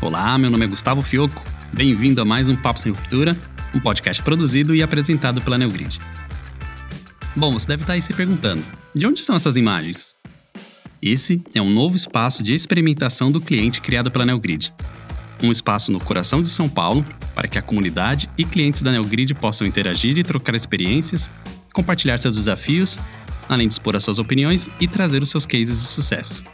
Olá, meu nome é Gustavo Fioco. Bem-vindo a mais um Papo Sem Ruptura, um podcast produzido e apresentado pela Neogrid. Bom, você deve estar aí se perguntando: de onde são essas imagens? Esse é um novo espaço de experimentação do cliente criado pela Neogrid. Um espaço no coração de São Paulo para que a comunidade e clientes da Neogrid possam interagir e trocar experiências, compartilhar seus desafios, além de expor as suas opiniões e trazer os seus cases de sucesso.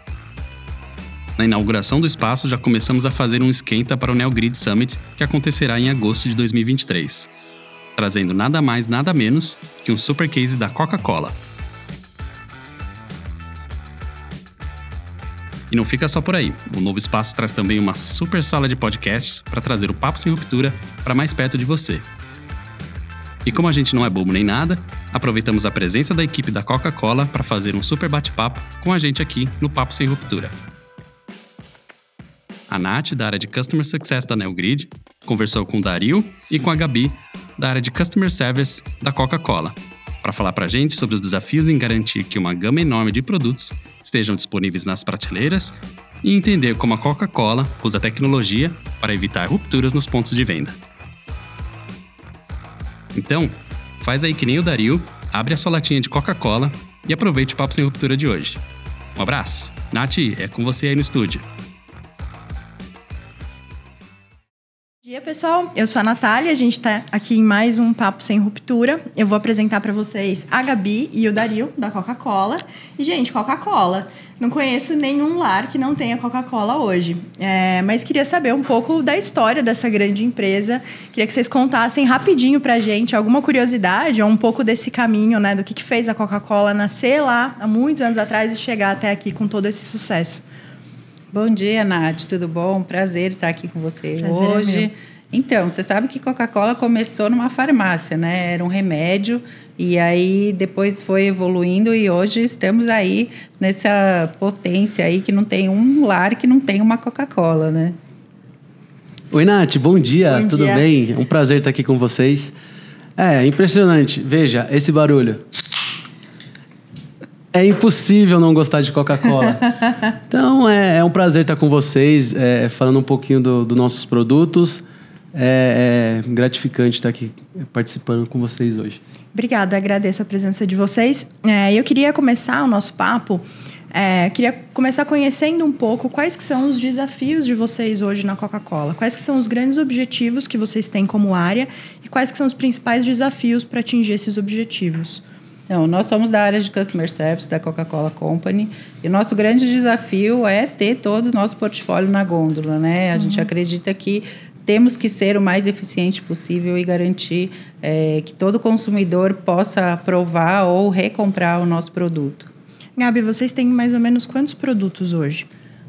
Na inauguração do espaço, já começamos a fazer um esquenta para o NeoGrid Summit, que acontecerá em agosto de 2023, trazendo nada mais, nada menos que um super case da Coca-Cola. E não fica só por aí. O novo espaço traz também uma super sala de podcasts para trazer o Papo Sem Ruptura para mais perto de você. E como a gente não é bobo nem nada, aproveitamos a presença da equipe da Coca-Cola para fazer um super bate-papo com a gente aqui no Papo Sem Ruptura. A Nath, da área de Customer Success da NeoGrid, conversou com o Dario e com a Gabi, da área de Customer Service da Coca-Cola, para falar para a gente sobre os desafios em garantir que uma gama enorme de produtos estejam disponíveis nas prateleiras e entender como a Coca-Cola usa tecnologia para evitar rupturas nos pontos de venda. Então, faz aí que nem o Dario, abre a sua latinha de Coca-Cola e aproveite o Papo Sem Ruptura de hoje. Um abraço. Nath, é com você aí no estúdio. Pessoal. Eu sou a Natália, a gente está aqui em mais um Papo Sem Ruptura. Eu vou apresentar para vocês a Gabi e o Dario, da Coca-Cola. E, gente, Coca-Cola. Não conheço nenhum lar que não tenha Coca-Cola hoje. É, mas queria saber um pouco da história dessa grande empresa. Queria que vocês contassem rapidinho para a gente alguma curiosidade ou um pouco desse caminho, né? Do que, que fez a Coca-Cola nascer lá há muitos anos atrás e chegar até aqui com todo esse sucesso. Bom dia, Nath. Tudo bom? Prazer estar aqui com você Prazer é hoje. É então, você sabe que Coca-Cola começou numa farmácia, né? Era um remédio e aí depois foi evoluindo e hoje estamos aí nessa potência aí que não tem um lar que não tem uma Coca-Cola, né? Oi, Nath. Bom dia. Bom Tudo dia. bem? É um prazer estar aqui com vocês. É, impressionante. Veja, esse barulho. É impossível não gostar de Coca-Cola. então, é, é, um prazer estar com vocês, é, falando um pouquinho dos do nossos produtos. É, é, gratificante estar aqui participando com vocês hoje. Obrigada, agradeço a presença de vocês. É, eu queria começar o nosso papo, é, queria começar conhecendo um pouco quais que são os desafios de vocês hoje na Coca-Cola. Quais que são os grandes objetivos que vocês têm como área e quais que são os principais desafios para atingir esses objetivos. Então, nós somos da área de Customer Service da Coca-Cola Company e o nosso grande desafio é ter todo o nosso portfólio na gôndola, né? A uhum. gente acredita que temos que ser o mais eficiente possível e garantir é, que todo consumidor possa provar ou recomprar o nosso produto. Gabi, vocês têm mais ou menos quantos produtos hoje?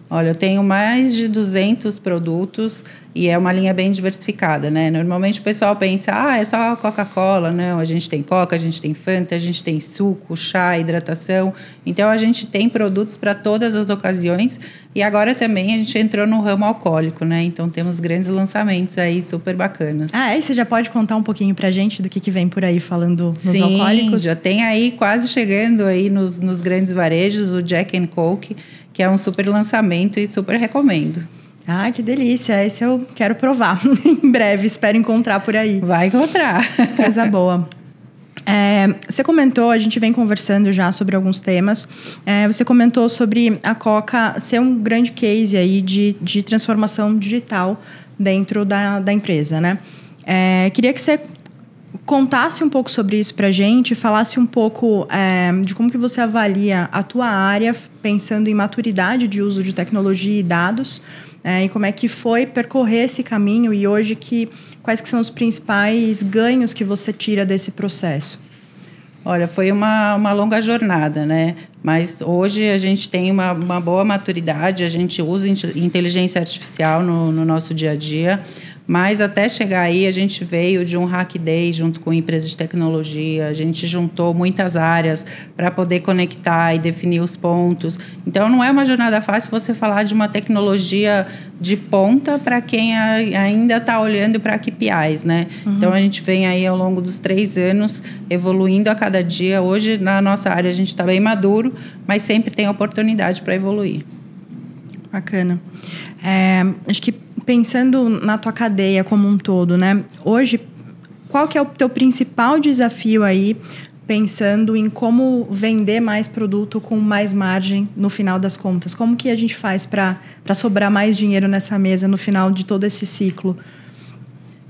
Olha, eu tenho mais de 200 produtos e é uma linha bem diversificada, né? Normalmente o pessoal pensa, ah, é só Coca-Cola. Não, a gente tem Coca, a gente tem Fanta, a gente tem suco, chá, hidratação. Então a gente tem produtos para todas as ocasiões e agora também a gente entrou no ramo alcoólico, né? Então temos grandes lançamentos aí super bacanas. Ah, e você já pode contar um pouquinho pra gente do que, que vem por aí falando nos Sim, alcoólicos? já tem aí quase chegando aí nos, nos grandes varejos o Jack and Coke, que é um super lançamento e super recomendo. Ah, que delícia! Esse eu quero provar em breve, espero encontrar por aí. Vai encontrar. Coisa boa. É, você comentou, a gente vem conversando já sobre alguns temas. É, você comentou sobre a Coca ser um grande case aí de, de transformação digital dentro da, da empresa, né? É, queria que você contasse um pouco sobre isso para a gente, falasse um pouco é, de como que você avalia a tua área, pensando em maturidade de uso de tecnologia e dados, é, e como é que foi percorrer esse caminho e hoje que quais que são os principais ganhos que você tira desse processo? Olha, foi uma, uma longa jornada, né? Mas hoje a gente tem uma, uma boa maturidade, a gente usa inteligência artificial no, no nosso dia a dia. Mas até chegar aí, a gente veio de um Hack Day junto com empresas de tecnologia, a gente juntou muitas áreas para poder conectar e definir os pontos. Então, não é uma jornada fácil você falar de uma tecnologia de ponta para quem ainda está olhando para KPIs, né? Uhum. Então, a gente vem aí ao longo dos três anos evoluindo a cada dia. Hoje, na nossa área, a gente está bem maduro, mas sempre tem oportunidade para evoluir. Bacana. É, acho que pensando na tua cadeia como um todo, né? Hoje, qual que é o teu principal desafio aí pensando em como vender mais produto com mais margem no final das contas? Como que a gente faz para sobrar mais dinheiro nessa mesa no final de todo esse ciclo?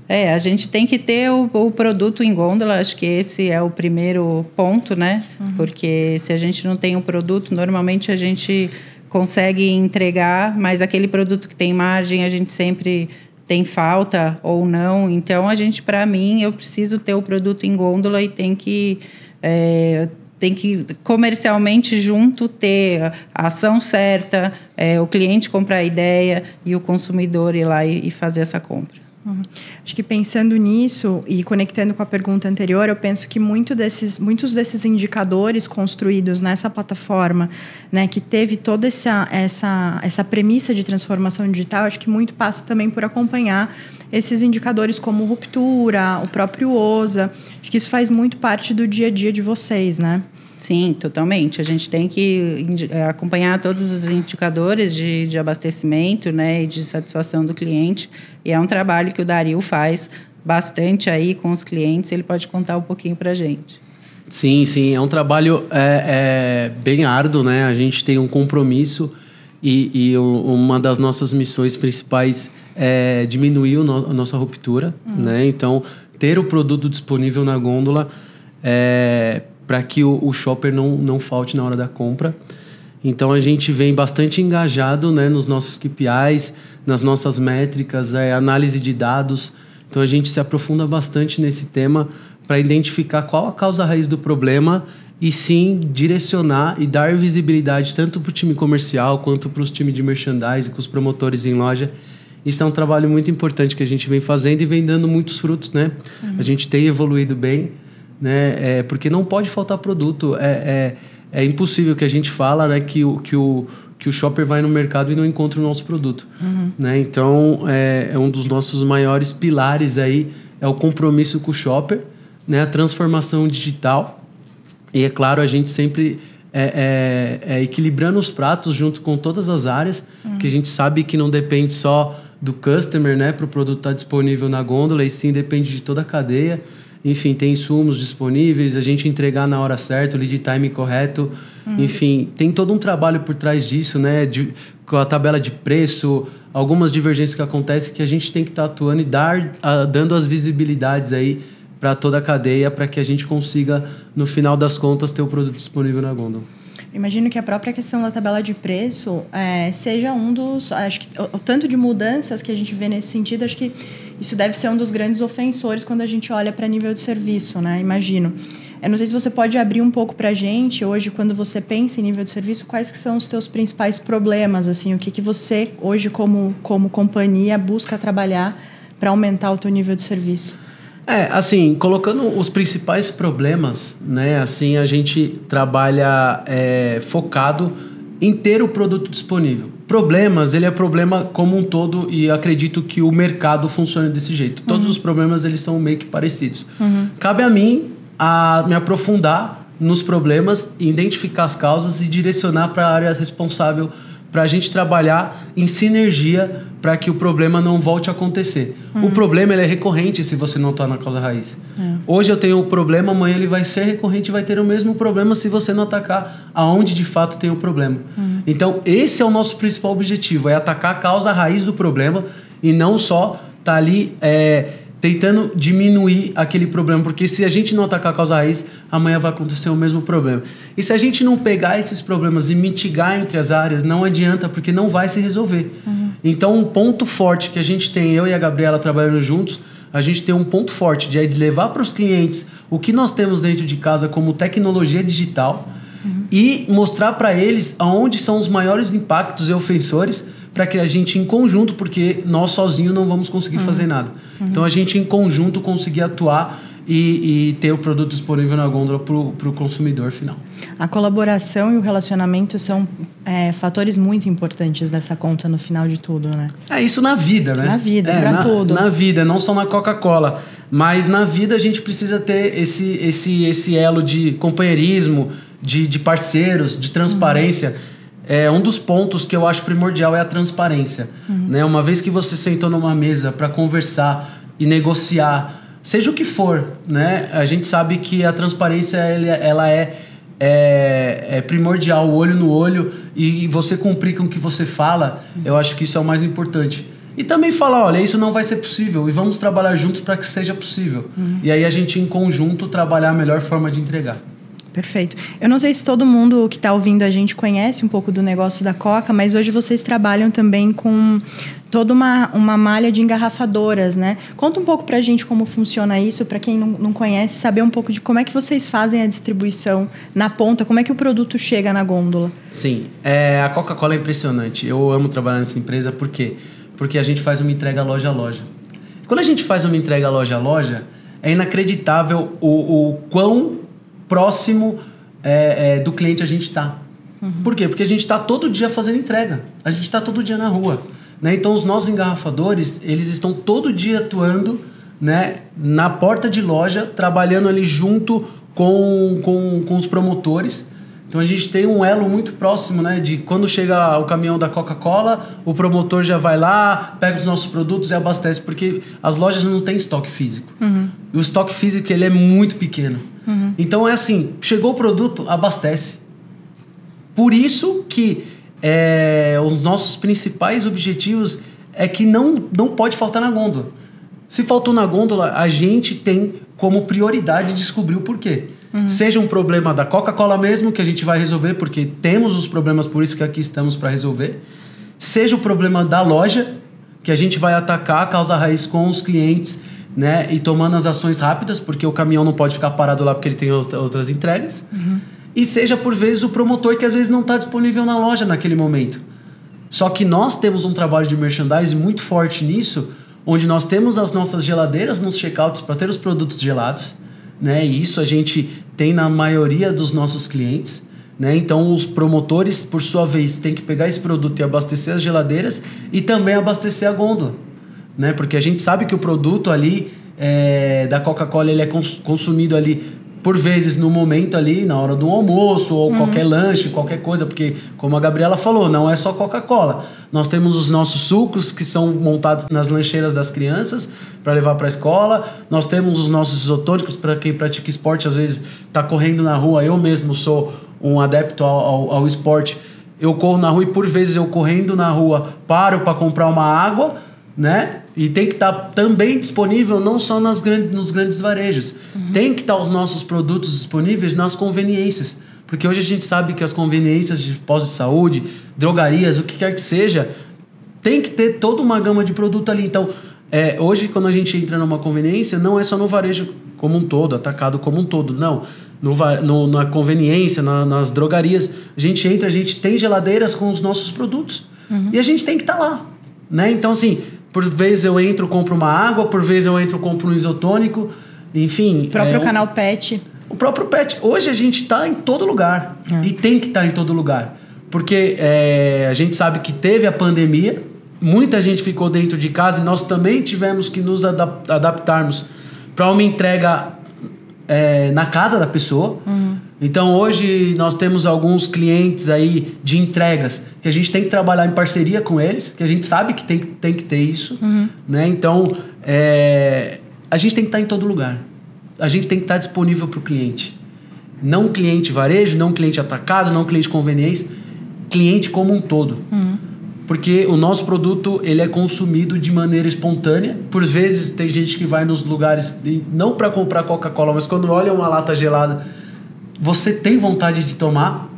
É, a gente tem que ter o, o, produto em gôndola, acho que esse é o primeiro ponto, né? Uhum. Porque se a gente não tem o um produto, normalmente a gente consegue entregar, mas aquele produto que tem margem a gente sempre tem falta ou não. Então, a gente, para mim, eu preciso ter o produto em gôndola e tem que. É, tem que comercialmente junto ter a ação certa, é, o cliente comprar a ideia e o consumidor ir lá e, e fazer essa compra. Uhum. Acho que pensando nisso e conectando com a pergunta anterior, eu penso que muito desses, muitos desses indicadores construídos nessa plataforma, né, que teve toda essa, essa, essa premissa de transformação digital, acho que muito passa também por acompanhar esses indicadores como ruptura, o próprio OSA. Acho que isso faz muito parte do dia a dia de vocês, né? Sim, totalmente. A gente tem que eh, acompanhar todos os indicadores de, de abastecimento né, e de satisfação do cliente. E é um trabalho que o Dario faz bastante aí com os clientes. Ele pode contar um pouquinho para a gente. Sim, sim. É um trabalho é, é, bem árduo, né? A gente tem um compromisso e, e uma das nossas missões principais é diminuir a nossa ruptura, uhum. né? Então, ter o produto disponível na gôndola é, para que o, o shopper não, não falte na hora da compra. Então a gente vem bastante engajado né, nos nossos KPIs, nas nossas métricas, é, análise de dados. Então a gente se aprofunda bastante nesse tema para identificar qual a causa raiz do problema e sim direcionar e dar visibilidade tanto para o time comercial quanto para os times de merchandising, com os promotores em loja. Isso é um trabalho muito importante que a gente vem fazendo e vem dando muitos frutos, né? Uhum. A gente tem evoluído bem né? É, porque não pode faltar produto. É, é, é, impossível que a gente fala né, que, o, que, o, que o shopper vai no mercado e não encontra o nosso produto. Uhum. Né? Então, é, é um dos nossos maiores pilares aí, é o compromisso com o shopper, né? a transformação digital. E, é claro, a gente sempre... É, é, é, equilibrando os pratos junto com todas as áreas, uhum. que a gente sabe que não depende só do customer, né, para o produto estar tá disponível na gôndola, e sim depende de toda a cadeia enfim, tem insumos disponíveis, a gente entregar na hora certa, o lead time correto, uhum. enfim, tem todo um trabalho por trás disso, né? De, com a tabela de preço, algumas divergências que acontecem que a gente tem que estar tá atuando e dar, a, dando as visibilidades aí para toda a cadeia para que a gente consiga, no final das contas, ter o produto disponível na gôndola. Imagino que a própria questão da tabela de preço é, seja um dos. Acho que o, o, tanto de mudanças que a gente vê nesse sentido, acho que isso deve ser um dos grandes ofensores quando a gente olha para nível de serviço, né? Imagino. Eu não sei se você pode abrir um pouco para a gente hoje, quando você pensa em nível de serviço, quais que são os teus principais problemas, assim, o que, que você hoje como, como companhia busca trabalhar para aumentar o teu nível de serviço? É, assim, colocando os principais problemas, né? Assim, a gente trabalha é, focado em ter o produto disponível. Problemas, ele é problema como um todo e acredito que o mercado funciona desse jeito. Todos uhum. os problemas, eles são meio que parecidos. Uhum. Cabe a mim a me aprofundar nos problemas, identificar as causas e direcionar para a área responsável para a gente trabalhar em sinergia para que o problema não volte a acontecer. Uhum. O problema é recorrente se você não está na causa raiz. É. Hoje eu tenho um problema, amanhã ele vai ser recorrente e vai ter o mesmo problema se você não atacar aonde de fato tem o problema. Uhum. Então, esse é o nosso principal objetivo, é atacar a causa raiz do problema e não só estar tá ali é, tentando diminuir aquele problema, porque se a gente não atacar a causa raiz, amanhã vai acontecer o mesmo problema. E se a gente não pegar esses problemas e mitigar entre as áreas, não adianta, porque não vai se resolver. Uhum. Então, um ponto forte que a gente tem, eu e a Gabriela trabalhando juntos, a gente tem um ponto forte de, de levar para os clientes o que nós temos dentro de casa como tecnologia digital uhum. e mostrar para eles aonde são os maiores impactos e ofensores para que a gente em conjunto, porque nós sozinhos não vamos conseguir uhum. fazer nada. Uhum. Então a gente em conjunto conseguir atuar e, e, ter o produto disponível na gôndola para o consumidor final. A colaboração e o relacionamento são é, fatores muito importantes dessa conta no final de tudo, né? É isso na vida, né? Na vida, é, para tudo. Na vida, não só na Coca-Cola. Mas na vida a gente precisa ter esse, esse, esse elo de companheirismo, de, de parceiros, de transparência. Uhum é, um dos pontos que eu acho primordial é a transparência. Uhum. Né? Uma vez que você sentou numa mesa para conversar e negociar, seja o que for, né? a gente sabe que a transparência ela é, é, é primordial, olho no olho, e você cumprir com o que você fala, uhum. eu acho que isso é o mais importante. E também falar, olha, isso não vai ser possível e vamos trabalhar juntos para que seja possível. Uhum. E aí a gente, em conjunto, trabalhar a melhor forma de entregar. Perfeito. Eu não sei se todo mundo que está ouvindo a gente conhece um pouco do negócio da Coca, mas hoje vocês trabalham também com toda uma, uma malha de engarrafadoras, né? Conta um pouco para a gente como funciona isso, para quem não, não conhece, saber um pouco de como é que vocês fazem a distribuição na ponta, como é que o produto chega na gôndola. Sim, é, a Coca-Cola é impressionante. Eu amo trabalhar nessa empresa porque porque a gente faz uma entrega loja a loja. Quando a gente faz uma entrega loja a loja, é inacreditável o, o quão próximo é, é, do cliente a gente está. Uhum. Por quê? Porque a gente está todo dia fazendo entrega. A gente está todo dia na rua. Né? Então, os nossos engarrafadores, eles estão todo dia atuando né, na porta de loja, trabalhando ali junto com, com, com os promotores. Então, a gente tem um elo muito próximo, né? De quando chega o caminhão da Coca-Cola, o promotor já vai lá, pega os nossos produtos e abastece. Porque as lojas não têm estoque físico. Uhum. E o estoque físico, ele é muito pequeno. Uhum. Então é assim, chegou o produto, abastece. Por isso que é, os nossos principais objetivos é que não, não pode faltar na gôndola. Se faltou na gôndola, a gente tem como prioridade descobrir o porquê. Uhum. Seja um problema da Coca-Cola mesmo, que a gente vai resolver, porque temos os problemas, por isso que aqui estamos para resolver. Seja o problema da loja, que a gente vai atacar a causa raiz com os clientes né? E tomando as ações rápidas, porque o caminhão não pode ficar parado lá porque ele tem outras entregas. Uhum. E seja por vezes o promotor que às vezes não está disponível na loja naquele momento. Só que nós temos um trabalho de merchandising muito forte nisso, onde nós temos as nossas geladeiras nos checkouts para ter os produtos gelados, né? E isso a gente tem na maioria dos nossos clientes. Né? Então, os promotores, por sua vez, têm que pegar esse produto e abastecer as geladeiras e também abastecer a gôndola né? Porque a gente sabe que o produto ali é, da Coca-Cola ele é cons consumido ali por vezes no momento ali, na hora do almoço ou uhum. qualquer lanche, qualquer coisa, porque como a Gabriela falou, não é só Coca-Cola. Nós temos os nossos sucos que são montados nas lancheiras das crianças para levar para a escola. Nós temos os nossos isotônicos para quem pratica esporte, às vezes está correndo na rua. Eu mesmo sou um adepto ao, ao, ao esporte. Eu corro na rua e por vezes eu correndo na rua paro para comprar uma água, né? E tem que estar tá também disponível não só nas grandes, nos grandes varejos. Uhum. Tem que estar tá os nossos produtos disponíveis nas conveniências. Porque hoje a gente sabe que as conveniências de pós de saúde, drogarias, o que quer que seja, tem que ter toda uma gama de produto ali. Então, é, hoje, quando a gente entra numa conveniência, não é só no varejo como um todo, atacado como um todo. Não. No, no, na conveniência, na, nas drogarias, a gente entra, a gente tem geladeiras com os nossos produtos. Uhum. E a gente tem que estar tá lá. Né? Então, assim, por vezes eu entro, compro uma água, por vezes eu entro, compro um isotônico, enfim. O próprio é, canal PET. O próprio PET. Hoje a gente está em todo lugar. É. E tem que estar tá em todo lugar. Porque é, a gente sabe que teve a pandemia, muita gente ficou dentro de casa e nós também tivemos que nos adap adaptarmos para uma entrega é, na casa da pessoa. Uhum. Então hoje nós temos alguns clientes aí de entregas que a gente tem que trabalhar em parceria com eles, que a gente sabe que tem, tem que ter isso, uhum. né? Então é, a gente tem que estar em todo lugar. A gente tem que estar disponível para o cliente. Não cliente varejo, não cliente atacado, não cliente conveniência, cliente como um todo. Uhum. Porque o nosso produto ele é consumido de maneira espontânea. Por vezes tem gente que vai nos lugares não para comprar Coca-Cola, mas quando olha uma lata gelada você tem vontade de tomar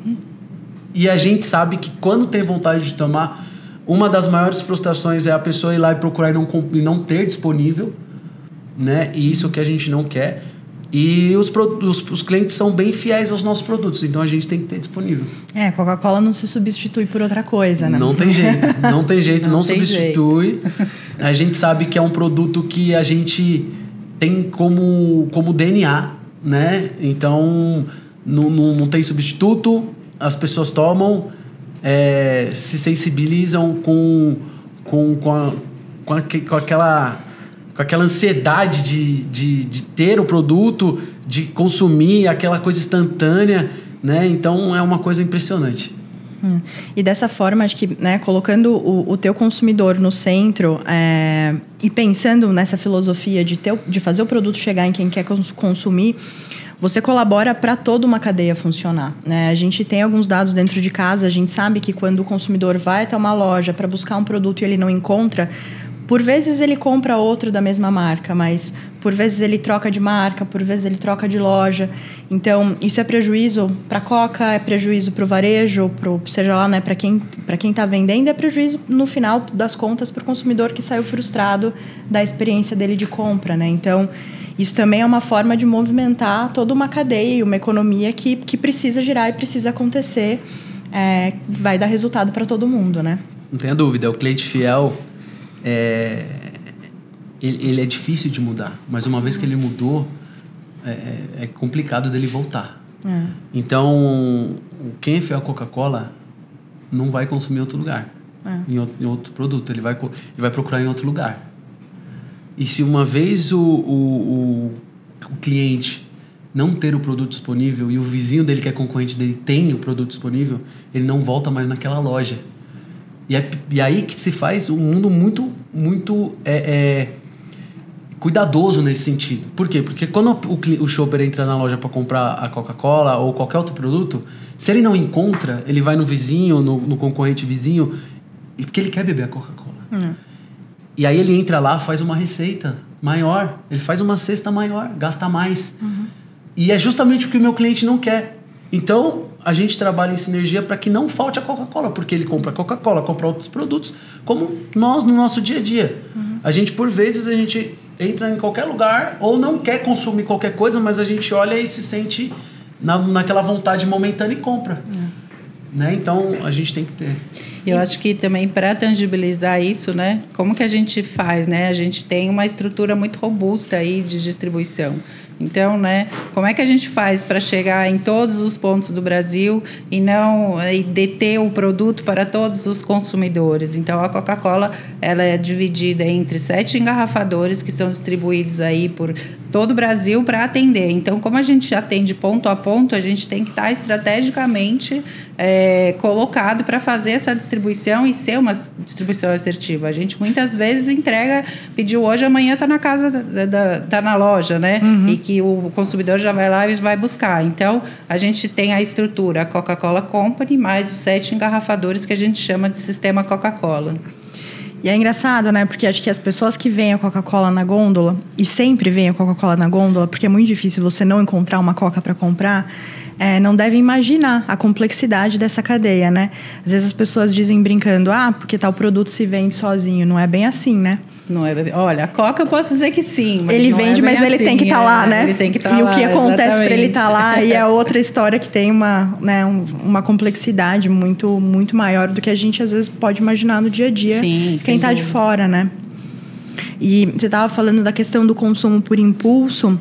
e a gente sabe que quando tem vontade de tomar, uma das maiores frustrações é a pessoa ir lá e procurar e não, e não ter disponível, né? E isso que a gente não quer. E os, os, os, clientes são bem fiéis aos nossos produtos, então a gente tem que ter disponível. É, Coca-Cola não se substitui por outra coisa, né? Não tem jeito, não tem jeito, não, não tem substitui. Jeito. A gente sabe que é um produto que a gente tem como, como DNA, né? Então não, não, não tem substituto, as pessoas tomam, é, se sensibilizam com, com, com, a, com, a, com, aquela, com aquela ansiedade de, de, de ter o produto, de consumir aquela coisa instantânea, né? Então é uma coisa impressionante. Hum. E dessa forma, acho que né, colocando o, o teu consumidor no centro é, e pensando nessa filosofia de, ter, de fazer o produto chegar em quem quer consumir, você colabora para toda uma cadeia funcionar. Né? A gente tem alguns dados dentro de casa, a gente sabe que quando o consumidor vai até uma loja para buscar um produto e ele não encontra, por vezes ele compra outro da mesma marca, mas por vezes ele troca de marca, por vezes ele troca de loja. Então, isso é prejuízo para a Coca, é prejuízo para o varejo, pro, seja lá, né, para quem para quem está vendendo, é prejuízo no final das contas para o consumidor que saiu frustrado da experiência dele de compra, né? Então, isso também é uma forma de movimentar toda uma cadeia e uma economia que, que precisa girar e precisa acontecer. É, vai dar resultado para todo mundo, né? Não tenha dúvida, o cliente fiel é, ele, ele, é difícil de mudar, mas uma vez que ele mudou, é, é, é complicado dele voltar. É. Então, quem é fiel à Coca-Cola não vai consumir em outro lugar, é. em outro, em, outro, produto, ele vai, ele vai procurar em outro lugar. E se uma vez o, o, o, o cliente não ter o produto disponível e o vizinho dele, que é concorrente dele, tem o produto disponível, ele não volta mais naquela loja. E, é, e aí que se faz um mundo muito, muito é, é, cuidadoso nesse sentido. Por quê? Porque quando o, o shopper entra na loja para comprar a Coca-Cola ou qualquer outro produto, se ele não encontra, ele vai no vizinho, no, no concorrente vizinho, porque ele quer beber a Coca-Cola. Hum. E aí ele entra lá, faz uma receita maior, ele faz uma cesta maior, gasta mais. Uhum. E é justamente o que o meu cliente não quer. Então, a gente trabalha em sinergia para que não falte a Coca-Cola, porque ele compra Coca-Cola, compra outros produtos, como nós no nosso dia a dia. Uhum. A gente, por vezes, a gente entra em qualquer lugar ou não quer consumir qualquer coisa, mas a gente olha e se sente na, naquela vontade momentânea e compra. Uhum. Né? Então, a gente tem que ter. Eu acho que também para tangibilizar isso, né? Como que a gente faz, né? A gente tem uma estrutura muito robusta aí de distribuição. Então, né, como é que a gente faz para chegar em todos os pontos do Brasil e não e deter o produto para todos os consumidores? Então, a Coca-Cola ela é dividida entre sete engarrafadores que são distribuídos aí por todo o Brasil para atender. Então, como a gente atende ponto a ponto, a gente tem que estar tá estrategicamente é, colocado para fazer essa distribuição e ser uma distribuição assertiva. A gente muitas vezes entrega, pediu hoje, amanhã está na casa, da, da, tá na loja, né? Uhum. Que o consumidor já vai lá e vai buscar. Então, a gente tem a estrutura, Coca-Cola Company, mais os sete engarrafadores que a gente chama de sistema Coca-Cola. E é engraçado, né? Porque acho que as pessoas que veem a Coca-Cola na gôndola, e sempre veem a Coca-Cola na gôndola, porque é muito difícil você não encontrar uma Coca para comprar, é, não devem imaginar a complexidade dessa cadeia, né? Às vezes as pessoas dizem brincando, ah, porque tal produto se vende sozinho. Não é bem assim, né? Não é Olha, a Coca eu posso dizer que sim. ele vende, é mas ele assim, tem que estar tá lá, é, né? Ele tem que estar tá e lá. E o que acontece para ele estar tá lá e é outra história que tem uma, né, uma complexidade muito, muito maior do que a gente às vezes pode imaginar no dia a dia. Sim, quem está de fora, né? E você estava falando da questão do consumo por impulso.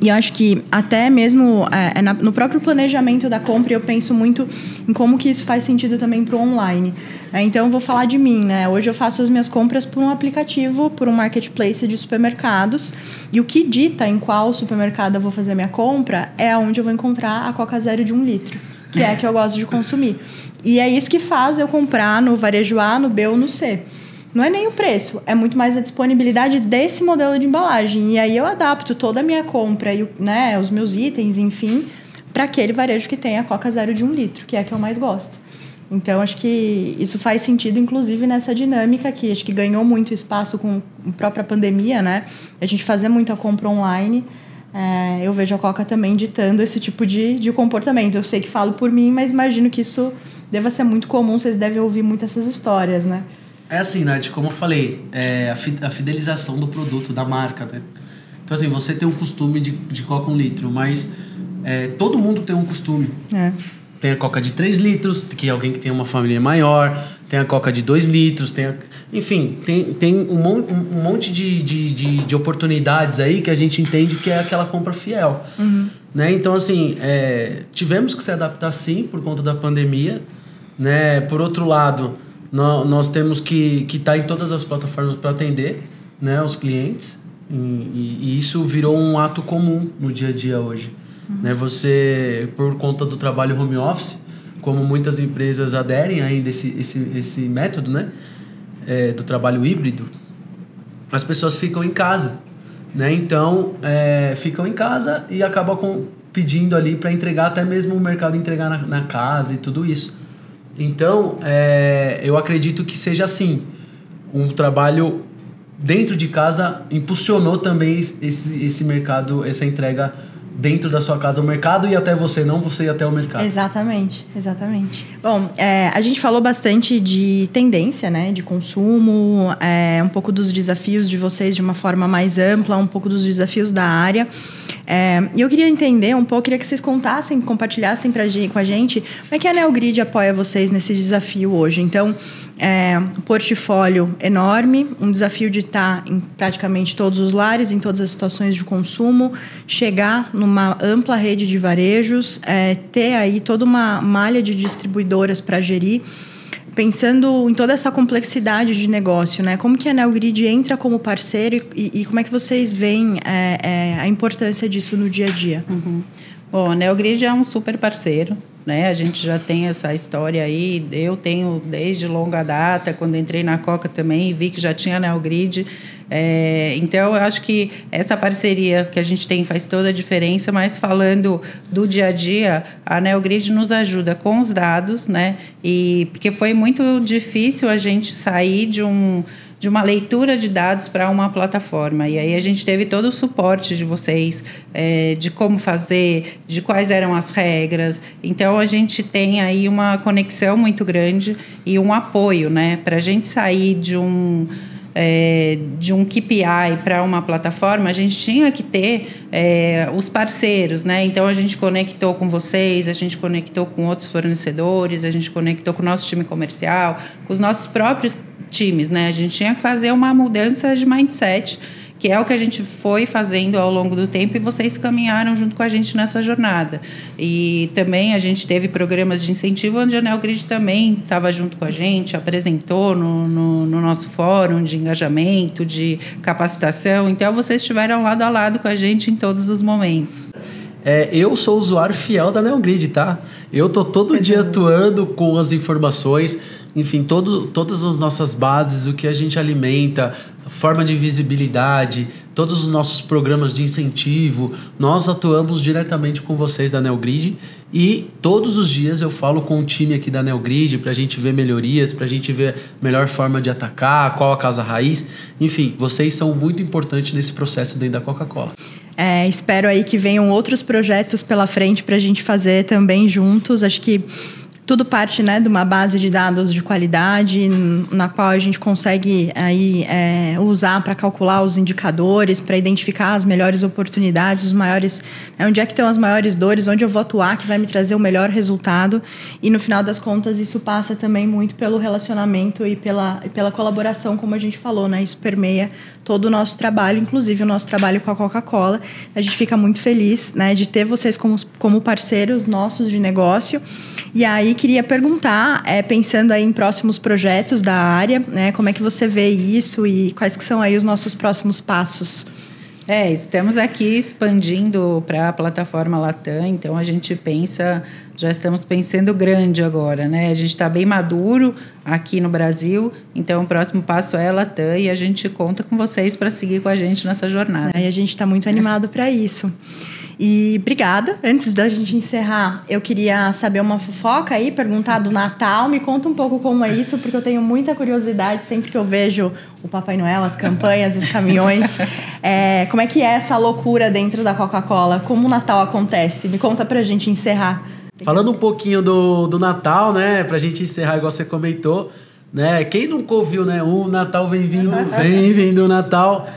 E eu acho que até mesmo é, é no próprio planejamento da compra, eu penso muito em como que isso faz sentido também para o online. É, então, vou falar de mim, né? Hoje eu faço as minhas compras por um aplicativo, por um marketplace de supermercados. E o que dita em qual supermercado eu vou fazer minha compra é onde eu vou encontrar a Coca Zero de um litro, que é a que eu gosto de consumir. E é isso que faz eu comprar no varejo A, no B ou no C não é nem o preço, é muito mais a disponibilidade desse modelo de embalagem. E aí eu adapto toda a minha compra e né, os meus itens, enfim, para aquele varejo que tem a Coca Zero de um litro, que é a que eu mais gosto. Então, acho que isso faz sentido, inclusive, nessa dinâmica que acho que ganhou muito espaço com a própria pandemia, né? A gente fazer muita compra online. É, eu vejo a Coca também ditando esse tipo de, de comportamento. Eu sei que falo por mim, mas imagino que isso deva ser muito comum. Vocês devem ouvir muitas essas histórias, né? É assim, Nath, como eu falei, é a fidelização do produto, da marca, né? Então, assim, você tem um costume de, de coca um litro, mas é, todo mundo tem um costume. É. Tem a coca de 3 litros, que é alguém que tem uma família maior, tem a coca de 2 litros, tem a... enfim, tem, tem um, monte, um monte de, de, de, de, oportunidades aí que a gente entende que é aquela compra fiel. Uhum. Né? Então, assim, é, tivemos que se adaptar sim por conta da pandemia. Né? Por outro lado, nós, temos que estar tá em todas as plataformas para atender né, os clientes. E, e, e, isso virou um ato comum no dia a dia hoje. Uhum. Né? Você, por conta do trabalho home office, como muitas empresas aderem ainda esse, esse, esse método, né? É, do trabalho híbrido, as pessoas ficam em casa, né? Então, é, ficam em casa e acabam com, pedindo ali para entregar, até mesmo o mercado entregar na, na casa e tudo isso. Então, é, eu acredito que seja assim, um trabalho dentro de casa impulsionou também esse, esse mercado, essa entrega dentro da sua casa o mercado e até você, não você ir até o mercado. Exatamente, exatamente. Bom, é, a gente falou bastante de tendência, né, de consumo, é, um pouco dos desafios de vocês de uma forma mais ampla, um pouco dos desafios da área. É, e eu queria entender um pouco, queria que vocês contassem, compartilhassem pra, com a gente como é que a Neogrid apoia vocês nesse desafio hoje. Então, é, portfólio enorme, um desafio de estar em praticamente todos os lares, em todas as situações de consumo, chegar numa ampla rede de varejos, é, ter aí toda uma malha de distribuidoras para gerir. Pensando em toda essa complexidade de negócio, né? Como que a Neogrid entra como parceiro e, e como é que vocês veem é, é, a importância disso no dia a dia? Uhum. Bom, a Neogrid é um super parceiro, né? A gente já tem essa história aí, eu tenho desde longa data, quando entrei na Coca também, vi que já tinha Neogrid. É, então, eu acho que essa parceria que a gente tem faz toda a diferença, mas falando do dia a dia, a Neogrid nos ajuda com os dados, né? E porque foi muito difícil a gente sair de um de uma leitura de dados para uma plataforma. E aí a gente teve todo o suporte de vocês, é, de como fazer, de quais eram as regras. Então a gente tem aí uma conexão muito grande e um apoio, né? Para a gente sair de um. É, de um KPI para uma plataforma, a gente tinha que ter é, os parceiros, né? Então a gente conectou com vocês, a gente conectou com outros fornecedores, a gente conectou com o nosso time comercial, com os nossos próprios times, né? A gente tinha que fazer uma mudança de mindset, que é o que a gente foi fazendo ao longo do tempo e vocês caminharam junto com a gente nessa jornada. E também a gente teve programas de incentivo onde a Neogrid também estava junto com a gente, apresentou no, no, no, nosso fórum de engajamento, de capacitação. Então vocês estiveram lado a lado com a gente em todos os momentos. É, eu sou usuário fiel da Neogrid, tá? Eu tô todo dia atuando com as informações enfim, todo, todas as nossas bases, o que a gente alimenta, forma de visibilidade, todos os nossos programas de incentivo, nós atuamos diretamente com vocês da Neogrid e todos os dias eu falo com o time aqui da Neogrid para a gente ver melhorias, para a gente ver melhor forma de atacar, qual a causa raiz. Enfim, vocês são muito importantes nesse processo dentro da Coca-Cola. É, espero aí que venham outros projetos pela frente para a gente fazer também juntos. Acho que tudo parte né, de uma base de dados de qualidade, na qual a gente consegue aí, é, usar para calcular os indicadores, para identificar as melhores oportunidades, os maiores. Né, onde é que estão as maiores dores, onde eu vou atuar, que vai me trazer o melhor resultado. E no final das contas, isso passa também muito pelo relacionamento e pela, e pela colaboração, como a gente falou, né? Isso permeia todo o nosso trabalho, inclusive o nosso trabalho com a Coca-Cola. A gente fica muito feliz né, de ter vocês como, como parceiros nossos de negócio. E aí queria perguntar, é, pensando aí em próximos projetos da área, né, como é que você vê isso e quais que são aí os nossos próximos passos? É, estamos aqui expandindo para a plataforma Latam, então a gente pensa, já estamos pensando grande agora, né? A gente está bem maduro aqui no Brasil, então o próximo passo é Latam e a gente conta com vocês para seguir com a gente nessa jornada. E a gente está muito animado para isso. E obrigada. Antes da gente encerrar, eu queria saber uma fofoca aí, perguntar do Natal. Me conta um pouco como é isso, porque eu tenho muita curiosidade sempre que eu vejo o Papai Noel, as campanhas, os caminhões. É, como é que é essa loucura dentro da Coca-Cola? Como o Natal acontece? Me conta pra gente encerrar. Falando um pouquinho do, do Natal, né? Pra gente encerrar, igual você comentou, né? Quem nunca ouviu, né? O Natal vem vindo, vem vindo o Natal.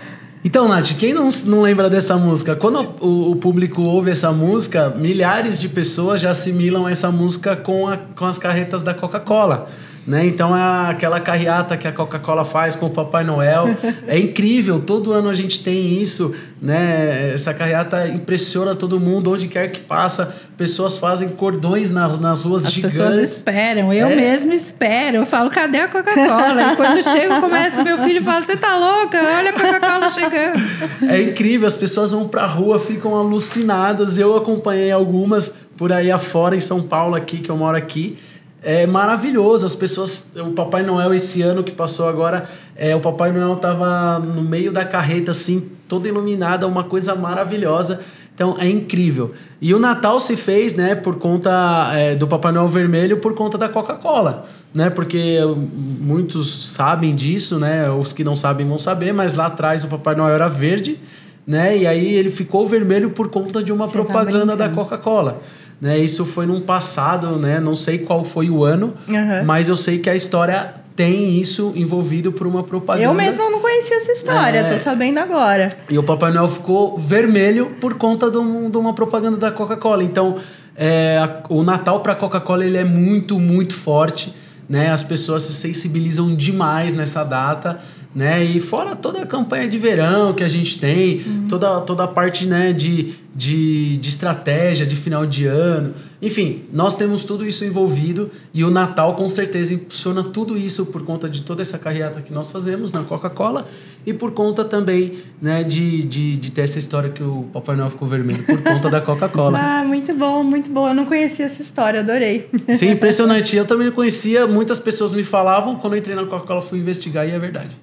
Então, Nath, quem não, não lembra dessa música? Quando o, o, público ouve essa música, milhares de pessoas já assimilam essa música com, a, com as carretas da Coca-Cola. Né? Então é aquela carreata que a Coca-Cola faz com o Papai Noel. É incrível, todo ano a gente tem isso, né? Essa carreata impressiona todo mundo, onde quer que passa, pessoas fazem cordões nas, nas ruas As gigantes. As pessoas esperam, eu é. mesmo espero. Eu falo, cadê a Coca-Cola? e quando chego, começa meu filho fala, você tá louca? Olha a Coca-Cola chegando. É incrível, as pessoas vão pra rua, ficam alucinadas. Eu acompanhei algumas por aí afora, em São Paulo, aqui, que eu moro aqui. É maravilhoso. As pessoas. O Papai Noel, esse ano que passou agora, é, o Papai Noel tava no meio da carreta, assim, toda iluminada, uma coisa maravilhosa. Então é incrível. E o Natal se fez, né, por conta é, do Papai Noel Vermelho, por conta da Coca-Cola, né? Porque muitos sabem disso, né? Os que não sabem vão saber, mas lá atrás o Papai Noel era verde, né? E aí ele ficou vermelho por conta de uma Você tá propaganda tá da Coca-Cola. Né, isso foi num passado, né? Não sei qual foi o ano, uhum. mas eu sei que a história tem isso envolvido por uma propaganda. Eu mesma não conhecia essa história, é... tô sabendo agora. E o Papai Noel ficou vermelho por conta de, um, de uma propaganda da Coca-Cola. Então, é, a, o Natal para a Coca-Cola ele é muito, muito forte. Né? As pessoas se sensibilizam demais nessa data né? E fora toda a campanha de verão que a gente tem, uhum. toda, toda a parte né, de, de, de estratégia de final de ano. Enfim, nós temos tudo isso envolvido e o Natal com certeza impulsiona tudo isso por conta de toda essa carreata que nós fazemos na Coca-Cola e por conta também né, de, de, de ter essa história que o Papai Noel ficou vermelho por conta da Coca-Cola. ah, muito bom, muito bom. Eu não conhecia essa história, adorei. Sim, impressionante. Eu também não conhecia, muitas pessoas me falavam, quando eu entrei na Coca-Cola fui investigar e é verdade.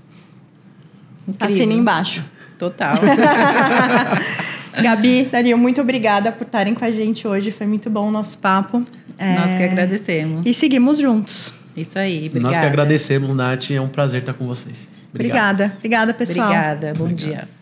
Assina embaixo. Total. Gabi, Dario, muito obrigada por estarem com a gente hoje. Foi muito bom o nosso papo. É... Nós que agradecemos. E seguimos juntos. Isso aí, obrigada. Nós que agradecemos, Nath. É um prazer estar com vocês. Obrigado. Obrigada. Obrigada, pessoal. Obrigada. Bom Obrigado. dia.